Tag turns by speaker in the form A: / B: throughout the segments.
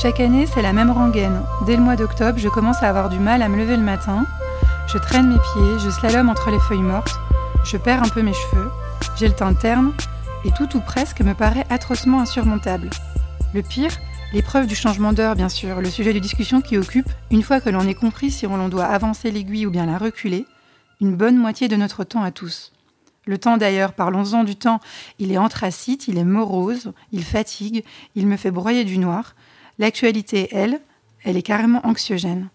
A: Chaque année, c'est la même rengaine. Dès le mois d'octobre, je commence à avoir du mal à me lever le matin. Je traîne mes pieds, je slalome entre les feuilles mortes, je perds un peu mes cheveux, j'ai le teint terne, et tout ou presque me paraît atrocement insurmontable. Le pire, l'épreuve du changement d'heure, bien sûr, le sujet de discussion qui occupe, une fois que l'on ait compris si on doit avancer l'aiguille ou bien la reculer, une bonne moitié de notre temps à tous. Le temps d'ailleurs, parlons-en du temps, il est anthracite, il est morose, il fatigue, il me fait broyer du noir. L'actualité, elle, elle est carrément anxiogène.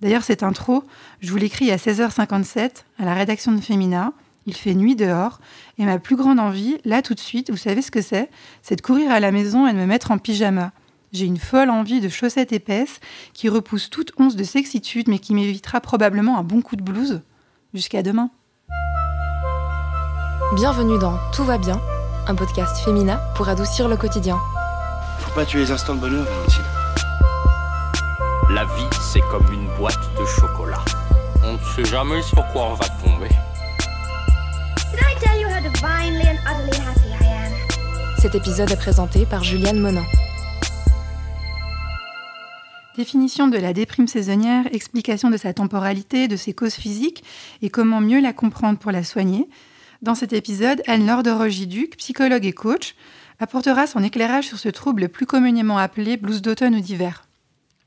A: D'ailleurs, cette intro, je vous l'écris à 16h57 à la rédaction de Femina. Il fait nuit dehors et ma plus grande envie, là tout de suite, vous savez ce que c'est? C'est de courir à la maison et de me mettre en pyjama. J'ai une folle envie de chaussettes épaisses qui repoussent toute once de sexitude mais qui m'évitera probablement un bon coup de blouse. Jusqu'à demain.
B: Bienvenue dans Tout va bien, un podcast féminin pour adoucir le quotidien.
C: Faut pas tuer les instants de bonheur, Valentine.
D: La vie, c'est comme une boîte de chocolat. On ne sait jamais sur quoi on va tomber.
B: Cet épisode est présenté par Juliane Monin.
A: Définition de la déprime saisonnière, explication de sa temporalité, de ses causes physiques et comment mieux la comprendre pour la soigner. Dans cet épisode, Anne-Laure de Rogiduc, psychologue et coach, apportera son éclairage sur ce trouble plus communément appelé blues d'automne ou d'hiver.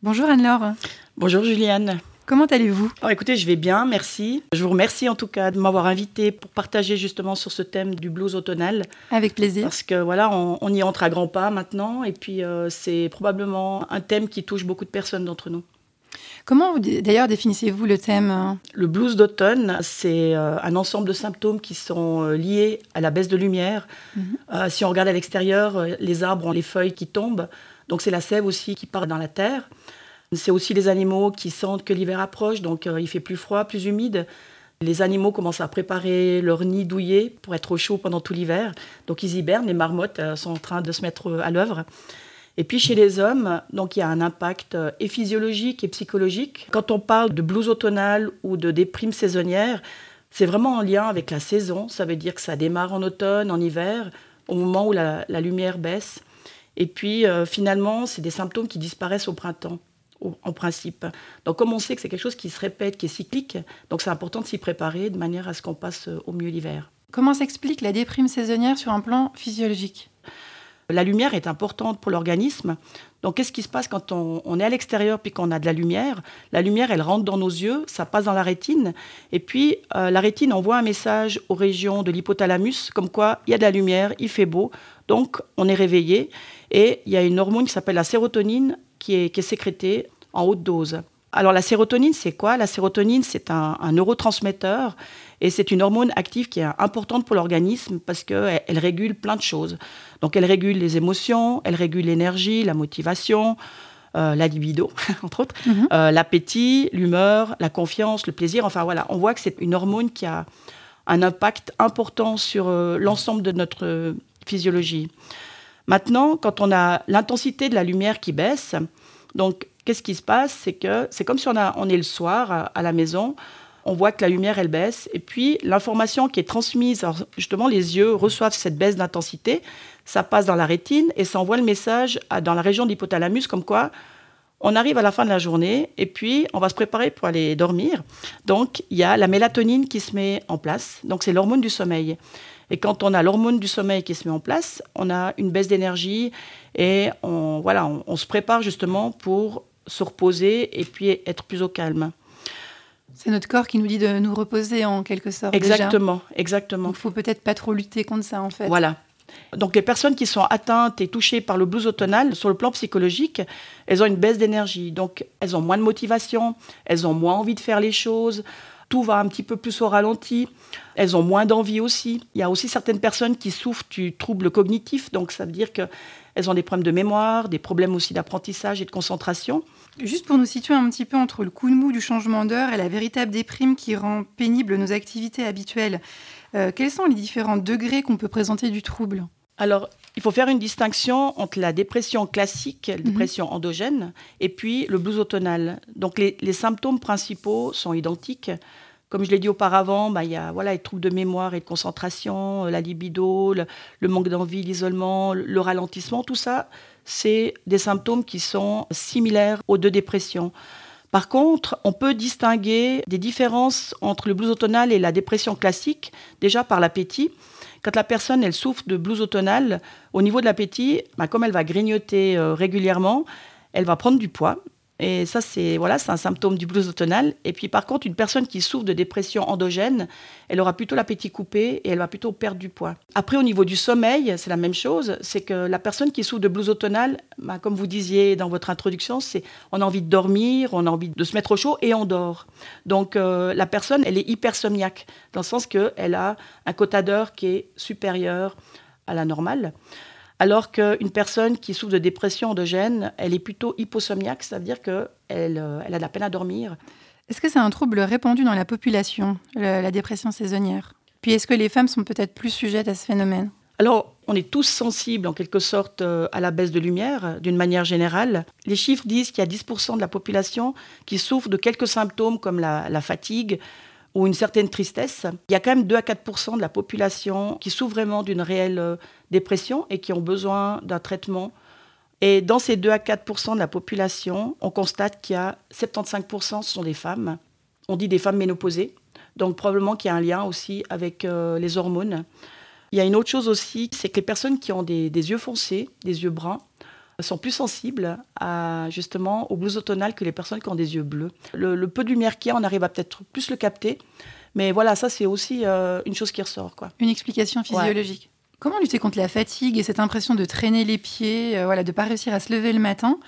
A: Bonjour Anne-Laure.
E: Bonjour Juliane.
A: Comment allez-vous?
E: Alors écoutez, je vais bien, merci. Je vous remercie en tout cas de m'avoir invité pour partager justement sur ce thème du blues automnal.
A: Avec plaisir.
E: Parce que voilà, on, on y entre à grands pas maintenant et puis euh, c'est probablement un thème qui touche beaucoup de personnes d'entre nous.
A: Comment d'ailleurs définissez-vous le thème euh?
E: Le blues d'automne, c'est euh, un ensemble de symptômes qui sont euh, liés à la baisse de lumière. Euh, si on regarde à l'extérieur, les arbres ont les feuilles qui tombent, donc c'est la sève aussi qui part dans la terre. C'est aussi les animaux qui sentent que l'hiver approche, donc euh, il fait plus froid, plus humide. Les animaux commencent à préparer leur nid douillet pour être au chaud pendant tout l'hiver. Donc ils hibernent, les marmottes sont en train de se mettre à l'œuvre. Et puis chez les hommes, donc il y a un impact euh, et physiologique et psychologique. Quand on parle de blues automnal ou de déprime saisonnière, c'est vraiment en lien avec la saison. Ça veut dire que ça démarre en automne, en hiver, au moment où la, lumière baisse. Et puis euh, finalement, c'est des symptômes qui disparaissent au printemps, en principe. Donc comme on sait que c'est quelque chose qui se répète, qui est cyclique, donc c'est important de s'y préparer de manière à ce qu'on passe euh, au mieux l'hiver.
A: Comment s'explique la déprime saisonnière sur un plan physiologique?
E: La lumière est importante pour l'organisme. Donc, qu'est-ce qui se passe quand on, est à l'extérieur puis qu'on a de la lumière? La lumière, elle rentre dans nos yeux, ça passe dans la rétine. Et puis, euh, la rétine envoie un message aux régions de l'hypothalamus, comme quoi il y a de la lumière, il fait beau. Donc, on est réveillé. Et il y a une hormone qui s'appelle la sérotonine qui est sécrétée en haute dose. Alors, la sérotonine, c'est quoi? La sérotonine, c'est un, un neurotransmetteur. Et c'est une hormone active qui est importante pour l'organisme parce qu'elle elle régule plein de choses. Donc elle régule les émotions, elle régule l'énergie, la motivation, euh, la libido, entre autres,
A: Mhm.
E: euh, l'appétit, l'humeur, la confiance, le plaisir. Enfin voilà, on voit que c'est une hormone qui a un impact important sur euh, l'ensemble de notre physiologie. Maintenant, quand on a l'intensité de la lumière qui baisse, donc qu'est-ce qui se passe? C'est que c'est comme si on, est le soir à, à la maison, on voit que la lumière elle baisse, et puis l'information qui est transmise, alors justement les yeux reçoivent cette baisse d'intensité, ça passe dans la rétine et ça envoie le message dans la région de l'hypothalamus comme quoi on arrive à la fin de la journée et puis on va se préparer pour aller dormir. Donc il y a la mélatonine qui se met en place, donc c'est l'hormone du sommeil. Et quand on a l'hormone du sommeil qui se met en place, on a une baisse d'énergie et voilà, on se prépare justement pour se reposer et puis être plus au calme.
A: C'est notre corps qui nous dit de nous reposer en quelque sorte. déjà.
E: Exactement, exactement.
A: Donc, faut peut-être pas trop lutter contre ça en fait.
E: Voilà. Donc les personnes qui sont atteintes et touchées par le blues automnal, sur le plan psychologique, elles ont une baisse d'énergie. Donc elles ont moins de motivation, elles ont moins envie de faire les choses, tout va un petit peu plus au ralenti, elles ont moins d'envie aussi. Il y a aussi certaines personnes qui souffrent du trouble cognitif, donc ça veut dire qu'elles ont des problèmes de mémoire, des problèmes aussi d'apprentissage et de concentration.
A: Juste pour nous situer un petit peu entre le coup de mou du changement d'heure et la véritable déprime qui rend pénible nos activités habituelles, euh, quels sont les différents degrés qu'on peut présenter du trouble?
E: Alors, il faut faire une distinction entre la dépression classique, la dépression endogène, et puis le blues automnal. Donc, les, les symptômes principaux sont identiques. Comme je l'ai dit auparavant, bah, il y a voilà, les troubles de mémoire et de concentration, euh, la libido, le, manque d'envie, l'isolement, le ralentissement, tout ça, c'est des symptômes qui sont similaires aux deux dépressions. Par contre, on peut distinguer des différences entre le blues automnal et la dépression classique, déjà par l'appétit. Quand la personne elle souffre de blues automnal, au niveau de l'appétit, bah, comme elle va grignoter euh, régulièrement, elle va prendre du poids. Et ça, c'est voilà, un symptôme du blues automnal. Et puis, par contre, une personne qui souffre de dépression endogène, elle aura plutôt l'appétit coupé et elle va plutôt perdre du poids. Après, au niveau du sommeil, c'est la même chose. C'est que la personne qui souffre de blues automnal, bah, comme vous disiez dans votre introduction, c'est on a envie de dormir, on a envie de se mettre au chaud et on dort. Donc, euh, la personne, elle est hypersomniaque dans le sens qu'elle a un quota d'heures qui est supérieur à la normale alors qu'une personne qui souffre de dépression endogène, elle est plutôt hyposomniaque, c'est-à-dire qu'elle euh, elle a de la peine à dormir.
A: Est-ce que c'est un trouble répandu dans la population, la dépression saisonnière? Puis est-ce que les femmes sont peut-être plus sujettes à ce phénomène?
E: Alors, on est tous sensibles en quelque sorte euh, à la baisse de lumière, d'une manière générale. Les chiffres disent qu'il y a 10% de la population qui souffre de quelques symptômes comme la fatigue, ou une certaine tristesse. Il y a quand même 2 à 4 de la population qui souffre vraiment d'une réelle euh, dépression et qui ont besoin d'un traitement. Et dans ces 2 à 4% de la population, on constate qu'il y a 75 ce sont des femmes. On dit des femmes ménopausées. Donc probablement qu'il y a un lien aussi avec euh, les hormones. Il y a une autre chose aussi, c'est que les personnes qui ont des yeux foncés, des yeux bruns, sont plus sensibles à, justement au blues automnal que les personnes qui ont des yeux bleus. Le, peu de lumière qu'il y a, on arrive à peut-être plus le capter. Mais voilà, ça c'est aussi euh, une chose qui ressort. Quoi.
A: Une explication physiologique. Comment lutter contre la fatigue et cette impression de traîner les pieds, euh, voilà, de ne pas réussir à se lever le matin?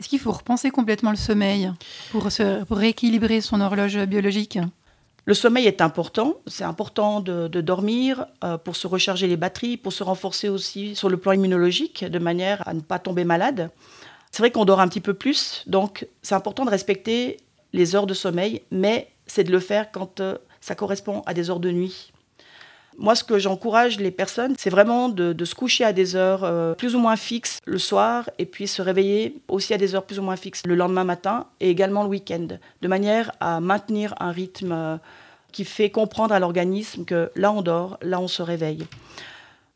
A: Est-ce qu'il faut repenser complètement le sommeil pour, se, rééquilibrer son horloge biologique?
E: Le sommeil est important. C'est important de, dormir euh, pour se recharger les batteries, pour se renforcer aussi sur le plan immunologique, de manière à ne pas tomber malade. C'est vrai qu'on dort un petit peu plus, donc c'est important de respecter les heures de sommeil, mais c'est de le faire quand euh, ça correspond à des heures de nuit. Moi, ce que j'encourage les personnes, c'est vraiment de, se coucher à des heures euh, plus ou moins fixes le soir et puis se réveiller aussi à des heures plus ou moins fixes le lendemain matin et également le week-end, de manière à maintenir un rythme euh, qui fait comprendre à l'organisme que là on dort, là on se réveille.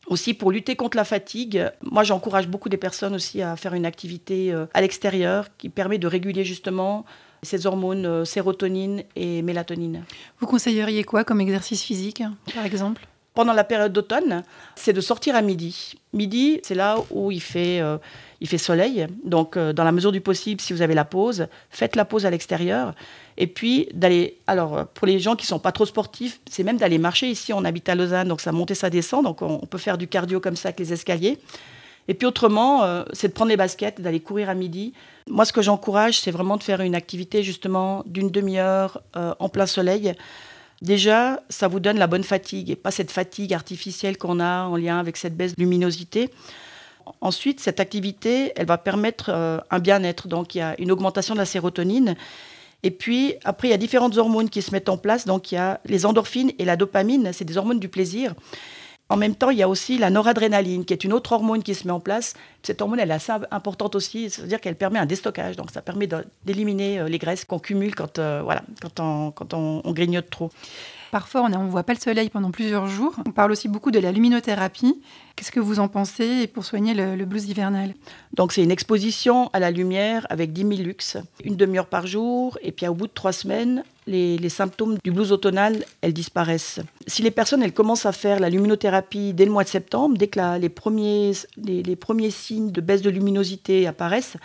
E: Aussi pour lutter contre la fatigue, moi j'encourage beaucoup des personnes aussi à faire une activité euh, à l'extérieur qui permet de réguler justement ces hormones sérotonine et mélatonine.
A: Vous conseilleriez quoi comme exercice physique, par exemple?
E: Pendant la période d'automne, c'est de sortir à midi. Midi, c'est là où il fait, euh, il fait soleil. Donc, euh, dans la mesure du possible, si vous avez la pause, faites la pause à l'extérieur. Et puis, d'aller. Alors, pour les gens qui ne sont pas trop sportifs, c'est même d'aller marcher. Ici, on habite à Lausanne, donc ça monte et ça descend. Donc, on, peut faire du cardio comme ça avec les escaliers. Et puis, autrement, euh, c'est de prendre les baskets, d'aller courir à midi. Moi, ce que j'encourage, c'est vraiment de faire une activité, justement, d'une demi-heure en plein soleil. Déjà, ça vous donne la bonne fatigue et pas cette fatigue artificielle qu'on a en lien avec cette baisse de luminosité. Ensuite, cette activité, elle va permettre euh, un bien-être. Donc, il y a une augmentation de la sérotonine. Et puis, après, il y a différentes hormones qui se mettent en place. Donc, il y a les endorphines et la dopamine, c'est des hormones du plaisir. En même temps, il y a aussi la noradrénaline, qui est une autre hormone qui se met en place. Cette hormone, elle est assez importante aussi, c'est-à-dire qu'elle permet un déstockage. Donc, ça permet d'éliminer euh, les graisses qu'on cumule quand, euh, voilà, quand, on, quand on, grignote trop.
A: Parfois, on ne voit pas le soleil pendant plusieurs jours. On parle aussi beaucoup de la luminothérapie. Qu'est-ce que vous en pensez pour soigner le, le blues hivernal?
E: Donc, c'est une exposition à la lumière avec 10 000 lux, une demi-heure par jour. Et puis, au bout de trois semaines, les, symptômes du blues automnal, elles disparaissent. Si les personnes, elles commencent à faire la luminothérapie dès le mois de septembre, dès que les, premiers, les, premiers signes de baisse de luminosité apparaissent,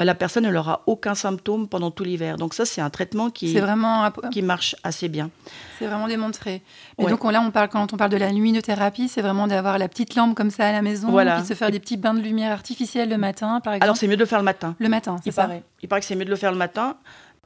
E: euh, la personne ne n'aura aucun symptôme pendant tout l'hiver. Donc ça, c'est un traitement qui,
A: vraiment...
E: qui marche assez bien.
A: C'est vraiment démontré. Mais donc là, on parle, quand on parle de la luminothérapie, c'est vraiment d'avoir la petite lampe comme ça à la maison, voilà. puis de se faire des petits bains de lumière artificielle le matin, par exemple.
E: Alors c'est mieux de le faire le matin.
A: Le matin, c'est ça.
E: Paraît. Il paraît que c'est mieux de le faire le matin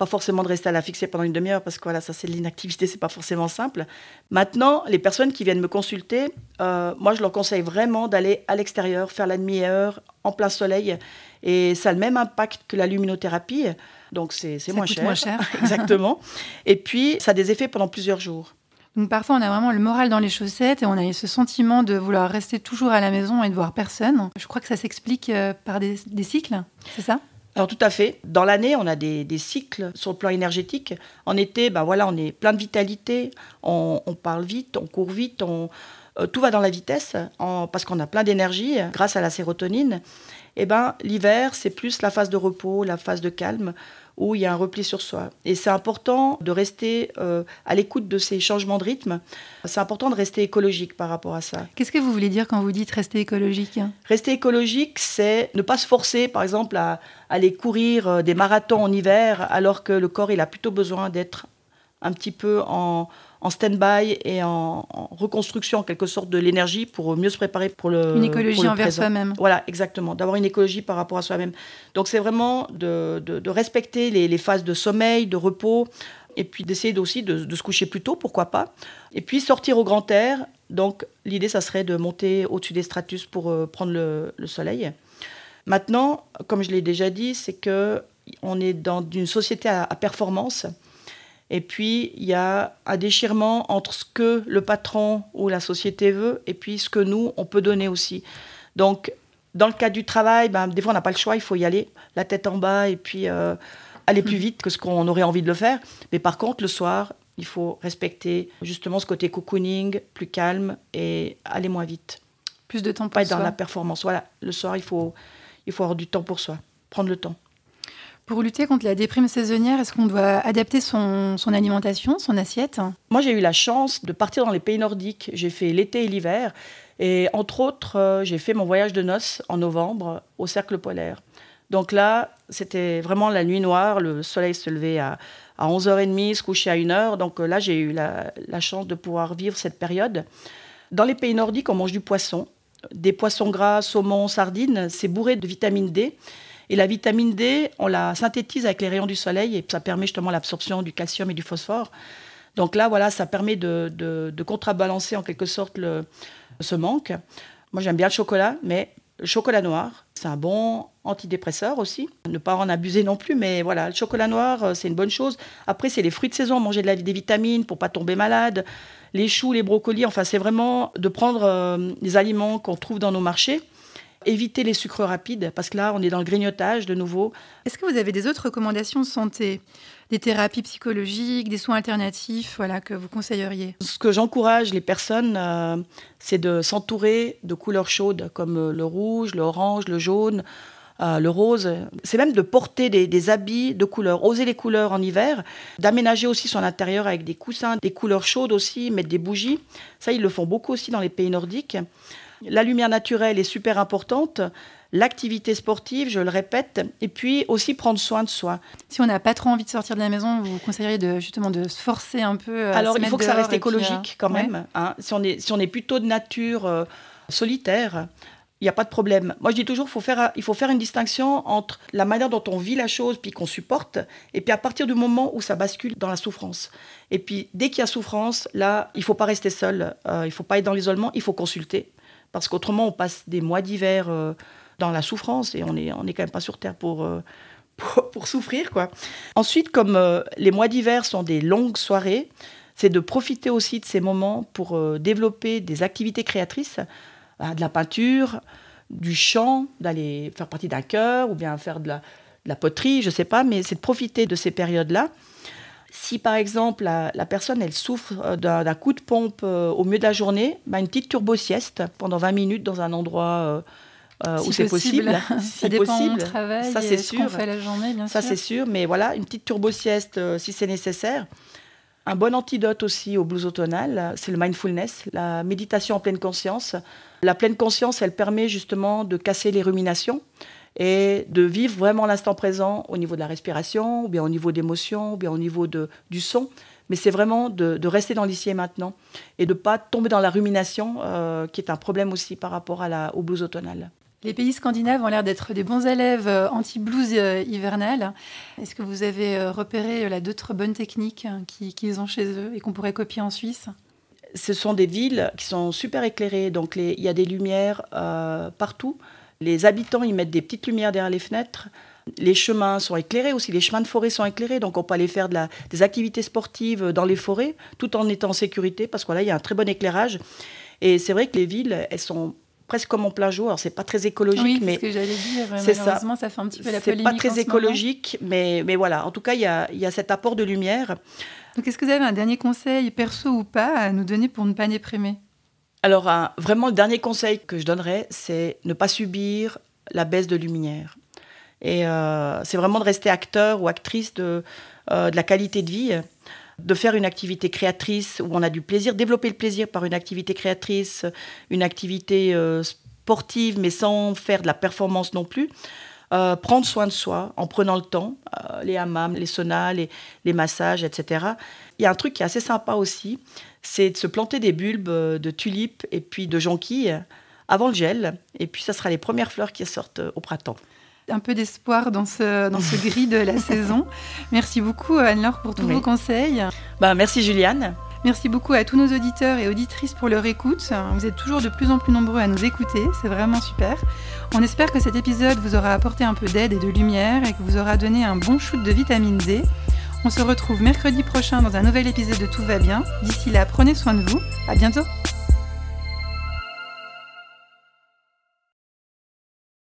E: pas forcément de rester à la fixer pendant une demi-heure parce que voilà, ça c'est de l'inactivité, c'est pas forcément simple. Maintenant, les personnes qui viennent me consulter, euh, moi je leur conseille vraiment d'aller à l'extérieur, faire la demi-heure en plein soleil, et ça a le même impact que la luminothérapie, donc c'est moins cher.
A: moins cher.
E: Exactement. Et puis ça a des effets pendant plusieurs jours.
A: Donc parfois on a vraiment le moral dans les chaussettes et on a ce sentiment de vouloir rester toujours à la maison et de voir personne. Je crois que ça s'explique euh, par des cycles, c'est ça?
E: Alors tout à fait. Dans l'année, on a des, cycles sur le plan énergétique. En été, ben voilà, on est plein de vitalité, on, parle vite, on court vite, on, euh, tout va dans la vitesse parce qu'on a plein d'énergie grâce à la sérotonine. Et ben l'hiver, c'est plus la phase de repos, la phase de calme où il y a un repli sur soi. Et c'est important de rester euh, à l'écoute de ces changements de rythme. C'est important de rester écologique par rapport à ça.
A: Qu'est-ce que vous voulez dire quand vous dites rester écologique?
E: Rester écologique, c'est ne pas se forcer, par exemple, à, aller courir euh, des marathons en hiver, alors que le corps, il a plutôt besoin d'être un petit peu en, en stand-by et en, reconstruction en quelque sorte de l'énergie pour mieux se préparer pour le
A: Une écologie envers soi-même.
E: Voilà, exactement. D'avoir une écologie par rapport à soi-même. Donc c'est vraiment de, de, respecter les, les, phases de sommeil, de repos, et puis d'essayer aussi de, de, se coucher plus tôt, pourquoi pas. Et puis sortir au grand air. Donc l'idée, ça serait de monter au-dessus des stratus pour euh, prendre le, le soleil. Maintenant, comme je l'ai déjà dit, c'est que on est dans une société à, à performance. Et puis, il y a un déchirement entre ce que le patron ou la société veut et puis ce que nous, on peut donner aussi. Donc, dans le cadre du travail, ben, des fois, on n'a pas le choix, il faut y aller, la tête en bas et puis euh, aller plus vite que ce qu'on aurait envie de le faire. Mais par contre, le soir, il faut respecter justement ce côté cocooning, plus calme et aller moins vite.
A: Plus de temps pour
E: pas être dans la performance. Voilà, le soir, il faut, il faut avoir du temps pour soi, prendre le temps.
A: Pour lutter contre la déprime saisonnière, est-ce qu'on doit adapter son, alimentation, son assiette?
E: Moi, j'ai eu la chance de partir dans les pays nordiques. J'ai fait l'été et l'hiver. Et entre autres, euh, j'ai fait mon voyage de noces en novembre au cercle polaire. Donc là, c'était vraiment la nuit noire. Le soleil se levait à, 11h30, se couchait à 1h. Donc euh, là, j'ai eu la, la chance de pouvoir vivre cette période. Dans les pays nordiques, on mange du poisson. Des poissons gras, saumon, sardines. C'est bourré de vitamine D. Et la vitamine D, on la synthétise avec les rayons du soleil et ça permet justement l'absorption du calcium et du phosphore. Donc là, voilà, ça permet de, de, contrebalancer en quelque sorte ce manque. Moi, j'aime bien le chocolat, mais le chocolat noir, c'est un bon antidépresseur aussi. Ne pas en abuser non plus, mais voilà, le chocolat noir, euh, c'est une bonne chose. Après, c'est les fruits de saison, manger de la, des vitamines pour pas tomber malade. Les choux, les brocolis, enfin, c'est vraiment de prendre euh, les aliments qu'on trouve dans nos marchés Éviter les sucres rapides, parce que là, on est dans le grignotage de nouveau.
A: Est-ce que vous avez des autres recommandations de santé? Des thérapies psychologiques, des soins alternatifs voilà, que vous conseilleriez?
E: Ce que j'encourage les personnes, euh, c'est de s'entourer de couleurs chaudes, comme euh, le rouge, l'orange, le jaune. Euh, le rose, c'est même de porter des, des, habits de couleurs, oser les couleurs en hiver, d'aménager aussi son intérieur avec des coussins, des couleurs chaudes aussi, mettre des bougies. Ça, ils le font beaucoup aussi dans les pays nordiques. La lumière naturelle est super importante, l'activité sportive, je le répète, et puis aussi prendre soin de soi.
A: Si on n'a pas trop envie de sortir de la maison, vous conseilleriez de, justement de se forcer un peu
E: Alors, il faut que ça reste écologique
A: euh,
E: quand même. Hein. Si, on est, si on est plutôt de nature euh, solitaire, il n'y a pas de problème. Moi, je dis toujours, faut faire, il faut faire une distinction entre la manière dont on vit la chose, puis qu'on supporte, et puis à partir du moment où ça bascule dans la souffrance. Et puis, dès qu'il y a souffrance, là, il ne faut pas rester seul, euh, il ne faut pas être dans l'isolement, il faut consulter. Parce qu'autrement, on passe des mois d'hiver euh, dans la souffrance et on n'est on est quand même pas sur Terre pour, euh, pour, souffrir. quoi. Ensuite, comme euh, les mois d'hiver sont des longues soirées, c'est de profiter aussi de ces moments pour développer des activités créatrices, de la peinture, du chant, d'aller faire partie d'un chœur ou bien faire de la, de la poterie, je ne sais pas, mais c'est de profiter de ces périodes-là si par exemple la, personne elle souffre euh, d'un coup de pompe euh, au milieu de la journée, bah, une petite turbo-sieste pendant 20 minutes dans un endroit euh, où c'est possible.
A: ça dépend possible. travail, ça c'est sûr. Fait la journée, bien
E: ça c'est sûr, mais voilà, une petite turbo-sieste si c'est nécessaire. Un bon antidote aussi au blues automnal, c'est le mindfulness, la méditation en pleine conscience. La pleine conscience, elle permet justement de casser les ruminations et de vivre vraiment l'instant présent au niveau de la respiration, ou bien au niveau d'émotion, ou bien au niveau de, du son. Mais c'est vraiment de, rester dans l'ici et maintenant et de ne pas tomber dans la rumination, euh, qui est un problème aussi par rapport à la, au blues automnal.
A: Les pays scandinaves ont l'air d'être des bons élèves euh, anti-blues euh, hivernal. Est-ce que vous avez repéré d'autres bonnes techniques qu'ils ont chez eux et qu'on pourrait copier en Suisse?
E: Ce sont des villes qui sont super éclairées, donc il y a des lumières partout. Les habitants, ils mettent des petites lumières derrière les fenêtres. Les chemins sont éclairés aussi, les chemins de forêt sont éclairés, donc on peut aller faire de la, des activités sportives dans les forêts tout en étant en sécurité parce que là, il y a un très bon éclairage. Et c'est vrai que les villes, elles sont presque comme en plein jour. Alors, c'est pas très écologique,
A: oui,
E: mais
A: ce que j'allais dire.
E: c'est
A: Malheureusement, ça. fait un petit peu la
E: c'est
A: polémique.
E: pas très
A: ce
E: écologique, mais, mais voilà. En tout cas, il y a, y a cet apport de lumière.
A: Donc, est-ce que vous avez un dernier conseil, perso ou pas, à nous donner pour ne pas déprimer
E: Alors, vraiment, le dernier conseil que je donnerais, c'est ne pas subir la baisse de lumière. Et euh, c'est vraiment de rester acteur ou actrice de, euh, de la qualité de vie, de faire une activité créatrice où on a du plaisir, développer le plaisir par une activité créatrice, une activité euh, sportive, mais sans faire de la performance non plus. Prendre soin de soi en prenant le temps, les hammams, les saunas, les massages, etc. Il y a un truc qui est assez sympa aussi, c'est de se planter des bulbes euh, de tulipes et puis de jonquilles avant le gel. Et puis, ça sera les premières fleurs qui sortent euh, au printemps.
A: Un peu d'espoir dans ce, dans ce gris de la saison. Merci beaucoup, Anne-Laure, pour tous
E: Oui.
A: vos conseils.
E: Ben, merci Juliane.
A: Merci beaucoup à tous nos auditeurs et auditrices pour leur écoute. Vous êtes toujours de plus en plus nombreux à nous écouter, c'est vraiment super. On espère que cet épisode vous aura apporté un peu d'aide et de lumière et que vous aura donné un bon shoot de vitamine D. On se retrouve mercredi prochain dans un nouvel épisode de Tout va bien. D'ici là, prenez soin de vous. À bientôt.